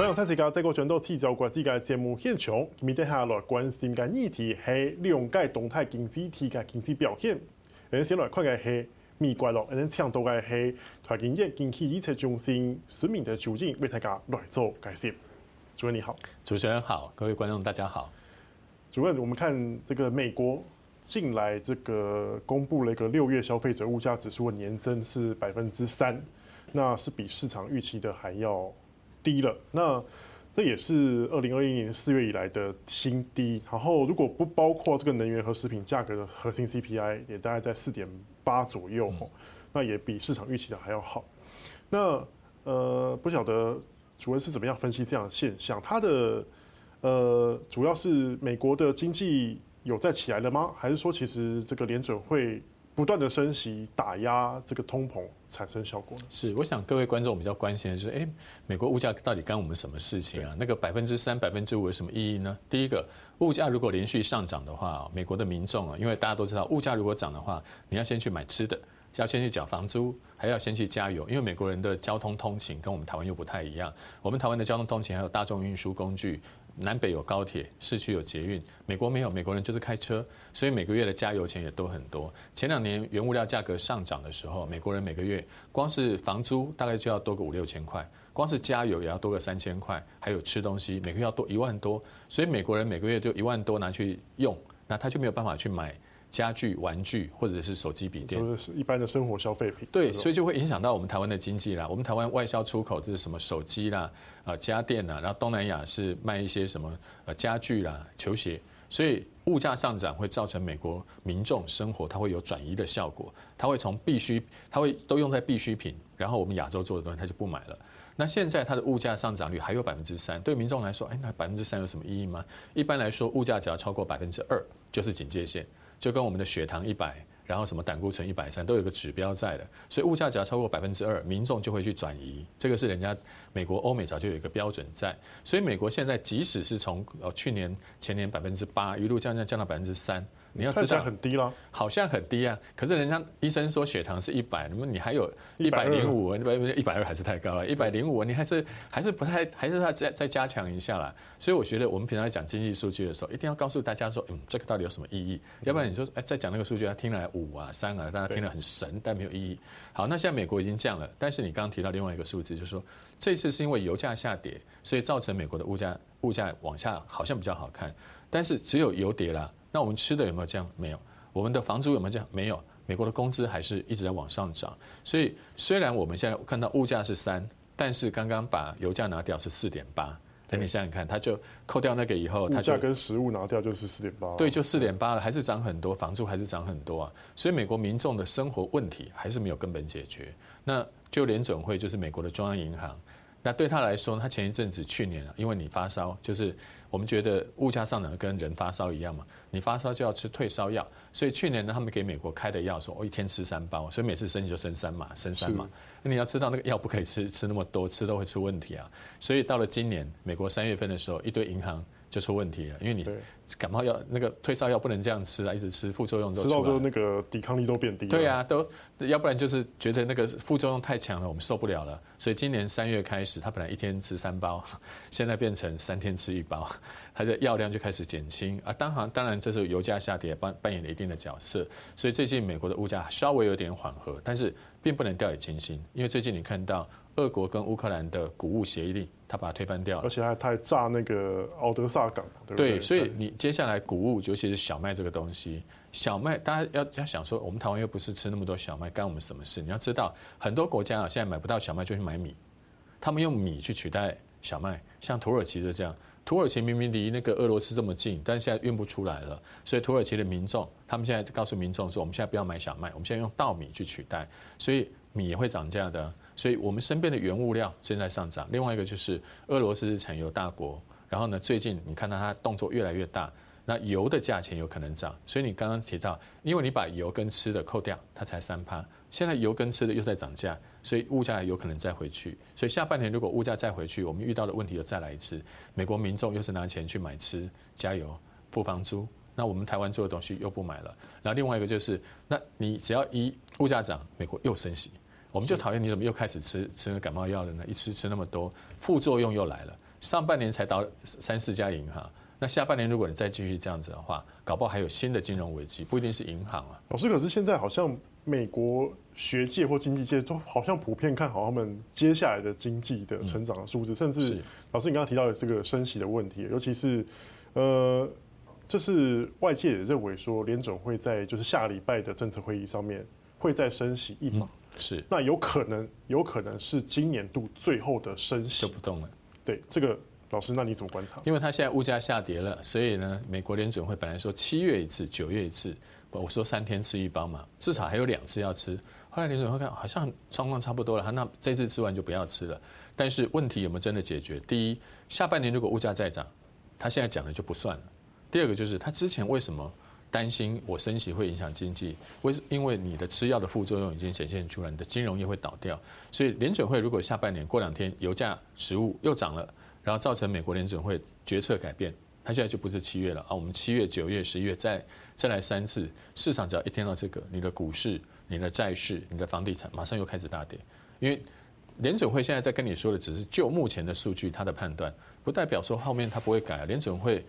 欢迎参加这个全球气候国际的节目现场，今日下来关心的议题系两届动态经济体嘅经济表现。先来看嘅系美国咯，诶，抢到嘅系台经业经济预测中心孙明德主任为大家来做解释。主任你好，主持人好，各位观众大家好。主任，我们看这个美国近来这个公布了一个六月消费者物价指数的年增是百分之三，那是比市场预期的还要。低了，那这也是二零二一年四月以来的新低。然后如果不包括这个能源和食品价格的核心 CPI，也大概在四点八左右，那也比市场预期的还要好。那呃，不晓得主任是怎么样分析这样的现象？它的呃，主要是美国的经济有在起来了吗？还是说其实这个联准会？不断的升息打压这个通膨产生效果呢？是，我想各位观众比较关心的是，哎，美国物价到底干我们什么事情啊？那个百分之三、百分之五有什么意义呢？第一个，物价如果连续上涨的话，美国的民众啊，因为大家都知道，物价如果涨的话，你要先去买吃的，要先去缴房租，还要先去加油，因为美国人的交通通勤跟我们台湾又不太一样，我们台湾的交通通勤还有大众运输工具。南北有高铁，市区有捷运，美国没有，美国人就是开车，所以每个月的加油钱也多很多。前两年原物料价格上涨的时候，美国人每个月光是房租大概就要多个五六千块，光是加油也要多个三千块，还有吃东西每个月要多一万多，所以美国人每个月就一万多拿去用，那他就没有办法去买。家具、玩具或者是手机、笔电，都是一般的生活消费品。对，所以就会影响到我们台湾的经济啦。我们台湾外销出口就是什么手机啦、啊家电啦，然后东南亚是卖一些什么呃家具啦、球鞋。所以物价上涨会造成美国民众生活它会有转移的效果，它会从必需，它会都用在必需品，然后我们亚洲做的东西它就不买了。那现在它的物价上涨率还有百分之三，对民众来说，哎，那百分之三有什么意义吗？一般来说，物价只要超过百分之二就是警戒线。就跟我们的血糖一百，然后什么胆固醇一百三都有个指标在的，所以物价只要超过百分之二，民众就会去转移，这个是人家美国、欧美早就有一个标准在，所以美国现在即使是从呃去年、前年百分之八一路降降降到百分之三。你要知道很低了，好像很低啊。可是人家医生说血糖是一百，那么你还有一百零五，一百一百二还是太高了。一百零五，你还是还是不太，还是要再再加强一下啦。所以我觉得我们平常在讲经济数据的时候，一定要告诉大家说，嗯，这个到底有什么意义？要不然你说，哎，再讲那个数据，他听来五啊、三啊，大家听了很神，但没有意义。好，那现在美国已经降了，但是你刚刚提到另外一个数字，就是说这次是因为油价下跌，所以造成美国的物价物价往下好像比较好看，但是只有油跌了。那我们吃的有没有降？没有。我们的房租有没有降？没有。美国的工资还是一直在往上涨。所以虽然我们现在看到物价是三，但是刚刚把油价拿掉是四点八。等你想想看，它就扣掉那个以后，它就跟食物拿掉就是四点八。对，就四点八了，还是涨很多，房租还是涨很多啊。所以美国民众的生活问题还是没有根本解决。那就联准会就是美国的中央银行。那对他来说，他前一阵子去年啊，因为你发烧，就是我们觉得物价上涨跟人发烧一样嘛，你发烧就要吃退烧药，所以去年呢，他们给美国开的药说，我一天吃三包，所以每次升就升三嘛，升三嘛。那你要知道那个药不可以吃吃那么多，吃都会出问题啊。所以到了今年，美国三月份的时候，一堆银行。就出问题了，因为你感冒药那个退烧药不能这样吃啊，一直吃副作用都出来。吃到之后那个抵抗力都变低。对啊，都要不然就是觉得那个副作用太强了，我们受不了了。所以今年三月开始，他本来一天吃三包，现在变成三天吃一包，他的药量就开始减轻啊。当然，当然这时候油价下跌扮扮演了一定的角色，所以最近美国的物价稍微有点缓和，但是并不能掉以轻心，因为最近你看到。俄国跟乌克兰的谷物协议令，他把它推翻掉了，而且还他还炸那个敖德萨港，对不对？对，所以你接下来谷物，尤其是小麦这个东西，小麦大家要要想说，我们台湾又不是吃那么多小麦，干我们什么事？你要知道，很多国家啊，现在买不到小麦就去买米，他们用米去取代小麦，像土耳其就这样。土耳其明明离那个俄罗斯这么近，但现在运不出来了，所以土耳其的民众，他们现在告诉民众说，我们现在不要买小麦，我们现在用稻米去取代，所以米也会涨价的。所以我们身边的原物料正在上涨。另外一个就是俄罗斯是产油大国，然后呢，最近你看到它动作越来越大，那油的价钱有可能涨。所以你刚刚提到，因为你把油跟吃的扣掉，它才三趴。现在油跟吃的又在涨价，所以物价有可能再回去。所以下半年如果物价再回去，我们遇到的问题又再来一次。美国民众又是拿钱去买吃、加油、付房租，那我们台湾做的东西又不买了。然后另外一个就是，那你只要一物价涨，美国又升息。我们就讨厌你怎么又开始吃吃感冒药了呢？一吃吃那么多，副作用又来了。上半年才倒三四家银行，那下半年如果你再继续这样子的话，搞不好还有新的金融危机，不一定是银行啊。老师，可是现在好像美国学界或经济界都好像普遍看好他们接下来的经济的成长的数字，嗯、甚至老师你刚刚提到的这个升息的问题，尤其是呃，这是外界也认为说联准会在就是下礼拜的政策会议上面会再升息一码。嗯是，那有可能，有可能是今年度最后的升息就不动了。对，这个老师，那你怎么观察？因为它现在物价下跌了，所以呢，美国联准会本来说七月一次，九月一次，我说三天吃一包嘛，至少还有两次要吃。后来联准会看好像状况差不多了，那这次吃完就不要吃了。但是问题有没有真的解决？第一，下半年如果物价再涨，他现在讲的就不算了。第二个就是他之前为什么？担心我升息会影响经济，为因为你的吃药的副作用已经显现出来，你的金融业会倒掉。所以联准会如果下半年过两天油价、食物又涨了，然后造成美国联准会决策改变，它现在就不是七月了啊，我们七月、九月、十一月再再来三次，市场只要一听到这个，你的股市、你的债市、你的房地产马上又开始大跌，因为联准会现在在跟你说的只是就目前的数据，它的判断不代表说后面它不会改啊，联准会。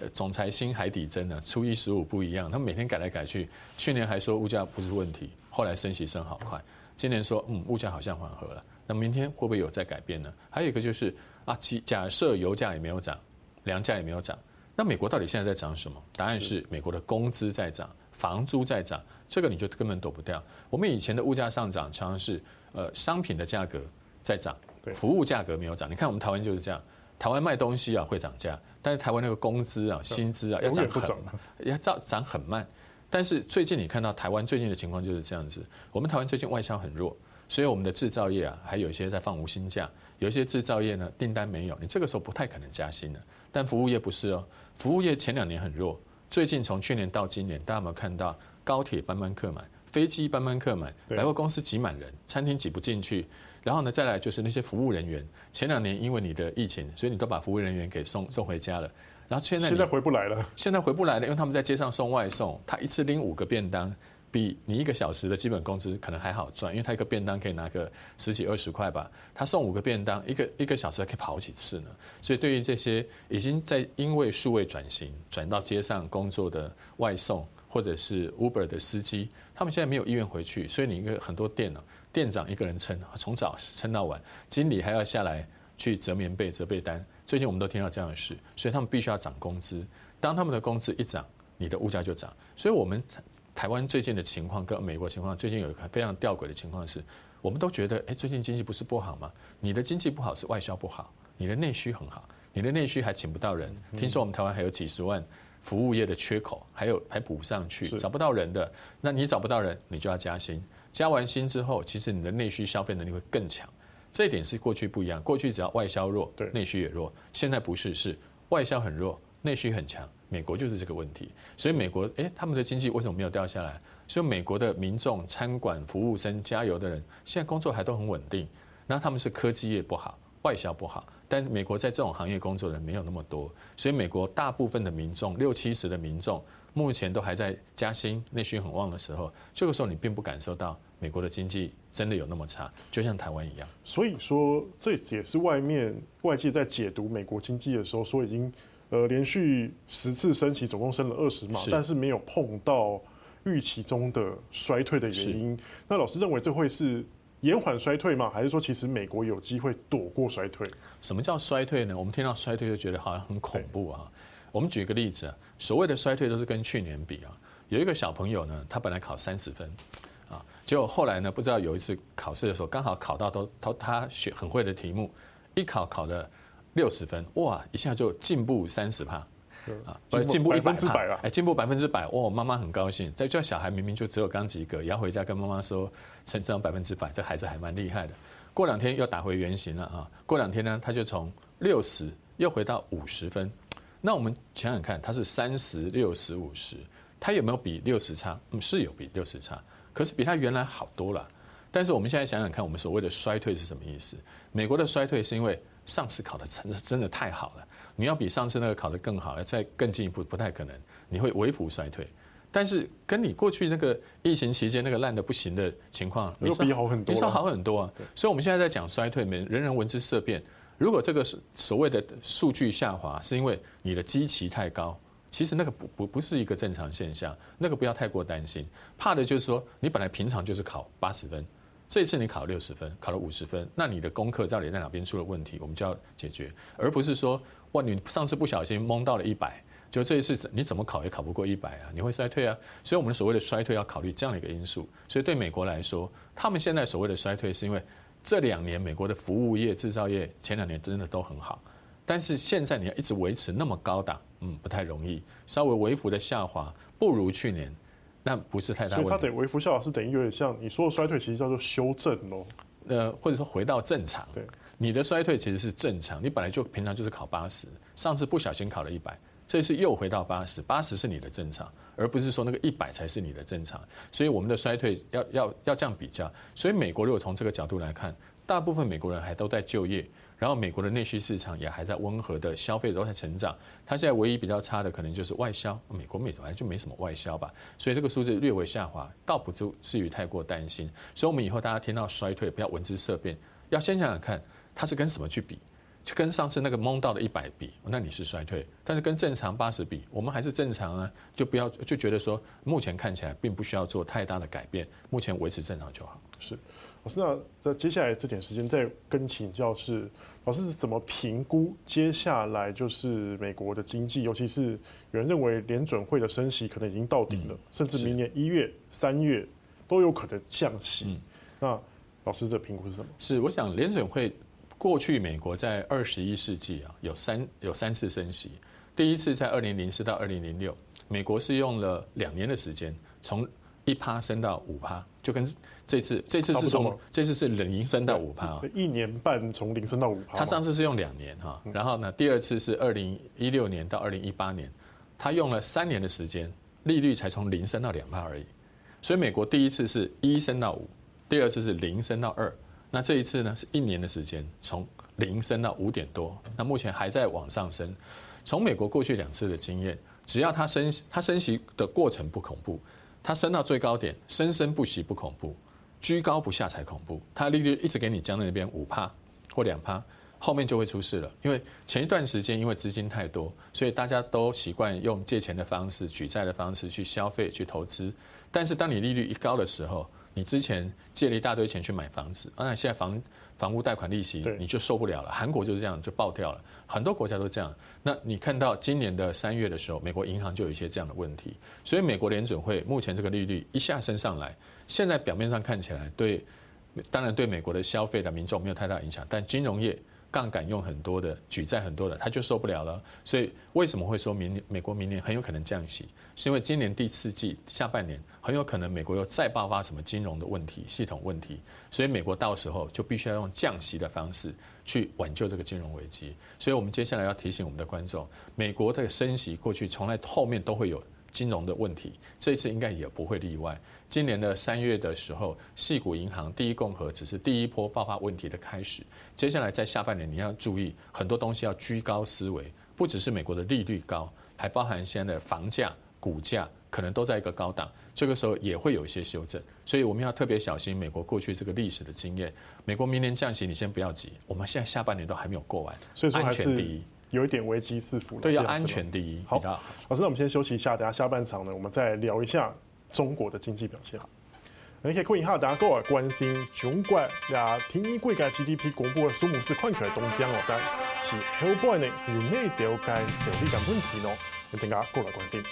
呃，总裁新海底针呢，初一十五不一样，他每天改来改去。去年还说物价不是问题，后来升息升好快。今年说，嗯，物价好像缓和了。那明天会不会有再改变呢？还有一个就是啊，其假设油价也没有涨，粮价也没有涨，那美国到底现在在涨什么？答案是美国的工资在涨，房租在涨，这个你就根本躲不掉。我们以前的物价上涨，常常是呃商品的价格在涨，服务价格没有涨。你看我们台湾就是这样。台湾卖东西啊会涨价，但是台湾那个工资啊、薪资啊要涨很慢，要涨涨很慢。但是最近你看到台湾最近的情况就是这样子，我们台湾最近外销很弱，所以我们的制造业啊还有一些在放无薪假，有一些制造业呢订单没有，你这个时候不太可能加薪了。但服务业不是哦，服务业前两年很弱，最近从去年到今年，大家有没有看到高铁班班客满，飞机班班客满，百货公司挤满人，餐厅挤不进去。然后呢，再来就是那些服务人员。前两年因为你的疫情，所以你都把服务人员给送送回家了。然后现在现在回不来了。现在回不来了，因为他们在街上送外送，他一次拎五个便当，比你一个小时的基本工资可能还好赚，因为他一个便当可以拿个十几二十块吧。他送五个便当，一个一个小时还可以跑几次呢。所以对于这些已经在因为数位转型转到街上工作的外送或者是 Uber 的司机，他们现在没有意愿回去，所以你一个很多店呢。店长一个人撑，从早撑到晚，经理还要下来去折棉被、折被单。最近我们都听到这样的事，所以他们必须要涨工资。当他们的工资一涨，你的物价就涨。所以，我们台湾最近的情况跟美国情况，最近有一个非常吊诡的情况是，我们都觉得，哎，最近经济不是不好吗？你的经济不好是外销不好，你的内需很好，你的内需还请不到人。听说我们台湾还有几十万服务业的缺口，还有还补不上去，找不到人的。那你找不到人，你就要加薪。加完薪之后，其实你的内需消费能力会更强，这一点是过去不一样。过去只要外销弱，对，内需也弱。现在不是，是外销很弱，内需很强。美国就是这个问题。所以美国，诶，他们的经济为什么没有掉下来？所以美国的民众、餐馆服务生、加油的人，现在工作还都很稳定。那他们是科技业不好，外销不好。但美国在这种行业工作的人没有那么多，所以美国大部分的民众，六七十的民众。目前都还在加薪、内需很旺的时候，这个时候你并不感受到美国的经济真的有那么差，就像台湾一样。所以说，这也是外面外界在解读美国经济的时候，说已经呃连续十次升息，总共升了二十码，但是没有碰到预期中的衰退的原因。那老师认为这会是延缓衰退吗？还是说其实美国有机会躲过衰退？什么叫衰退呢？我们听到衰退就觉得好像很恐怖啊。我们举个例子啊，所谓的衰退都是跟去年比啊。有一个小朋友呢，他本来考三十分，啊，结果后来呢，不知道有一次考试的时候，刚好考到都他他学很会的题目，一考考了六十分，哇，一下就进步三十趴，啊，进步百分之百了，哎，进步百分之百，哇，妈妈很高兴。在这小孩明明就只有刚及格，也要回家跟妈妈说成长百分之百，这孩子还蛮厉害的。过两天又打回原形了啊，过两天呢，他就从六十又回到五十分。那我们想想看，他是三十六十五十，他有没有比六十差？嗯，是有比六十差，可是比他原来好多了。但是我们现在想想看，我们所谓的衰退是什么意思？美国的衰退是因为上次考的真的真的太好了，你要比上次那个考得更好，要再更进一步不太可能，你会微幅衰退。但是跟你过去那个疫情期间那个烂的不行的情况，你比好很多，比上好很多啊。所以我们现在在讲衰退，人人闻之色变。如果这个是所谓的数据下滑，是因为你的基期太高，其实那个不不不是一个正常现象，那个不要太过担心。怕的就是说，你本来平常就是考八十分，这一次你考了六十分，考了五十分，那你的功课到底在哪边出了问题，我们就要解决，而不是说，哇，你上次不小心蒙到了一百，就这一次你怎么考也考不过一百啊，你会衰退啊。所以我们所谓的衰退要考虑这样的一个因素。所以对美国来说，他们现在所谓的衰退是因为。这两年美国的服务业、制造业前两年真的都很好，但是现在你要一直维持那么高档，嗯，不太容易。稍微微幅的下滑不如去年，那不是太大问题。所以它得微幅下滑是等于有点像你说的衰退，其实叫做修正喽。呃，或者说回到正常。对，你的衰退其实是正常，你本来就平常就是考八十，上次不小心考了一百。这次又回到八十，八十是你的正常，而不是说那个一百才是你的正常。所以我们的衰退要要要这样比较。所以美国如果从这个角度来看，大部分美国人还都在就业，然后美国的内需市场也还在温和的消费都在成长。它现在唯一比较差的可能就是外销，美国美本来就没什么外销吧，所以这个数字略微下滑，倒不至于太过担心。所以，我们以后大家听到衰退，不要闻之色变，要先想想看它是跟什么去比。就跟上次那个蒙到的一百比，那你是衰退；但是跟正常八十比，我们还是正常啊。就不要就觉得说，目前看起来并不需要做太大的改变，目前维持正常就好。是，老师，那在接下来这点时间再跟请教是，老师是怎么评估接下来就是美国的经济？尤其是有人认为联准会的升息可能已经到顶了，嗯、甚至明年一月、三月都有可能降息。嗯、那老师的评估是什么？是，我想联准会。过去美国在二十一世纪啊，有三有三次升息。第一次在二零零四到二零零六，美国是用了两年的时间，从一趴升到五趴，就跟这次这次是从这次是零升到五趴啊，一年半从零升到五趴。他上次是用两年哈，然后呢，第二次是二零一六年到二零一八年，他用了三年的时间，利率才从零升到两趴而已。所以美国第一次是一升到五，第二次是零升到二。那这一次呢，是一年的时间，从零升到五点多，那目前还在往上升。从美国过去两次的经验，只要它升它升息的过程不恐怖，它升到最高点，生生不息不恐怖，居高不下才恐怖。它利率一直给你降在那边五趴或两趴，后面就会出事了。因为前一段时间因为资金太多，所以大家都习惯用借钱的方式、举债的方式去消费、去投资。但是当你利率一高的时候，你之前借了一大堆钱去买房子，那现在房房屋贷款利息你就受不了了。韩国就是这样就爆掉了，很多国家都这样。那你看到今年的三月的时候，美国银行就有一些这样的问题，所以美国联准会目前这个利率一下升上来，现在表面上看起来对，当然对美国的消费的民众没有太大影响，但金融业。杠杆用很多的，举债很多的，他就受不了了。所以为什么会说明年美国明年很有可能降息？是因为今年第四季下半年很有可能美国又再爆发什么金融的问题、系统问题，所以美国到时候就必须要用降息的方式去挽救这个金融危机。所以我们接下来要提醒我们的观众，美国的升息过去从来后面都会有。金融的问题，这一次应该也不会例外。今年的三月的时候，系股银行第一共和只是第一波爆发问题的开始。接下来在下半年，你要注意很多东西要居高思维，不只是美国的利率高，还包含现在的房价、股价可能都在一个高档。这个时候也会有一些修正，所以我们要特别小心美国过去这个历史的经验。美国明年降息，你先不要急，我们现在下半年都还没有过完，所以说安全第一。有一点危机四伏了，对，要安全第一。好，老师，那我们先休息一下，等下下半场呢，我们再聊一下中国的经济表现。好，你可以看一下，大家过来关心中国呀，听一贵嘅 GDP 公布的数目是看起来东江哦，但是后半呢有内调解实力嘅问题呢，我等下过来关心。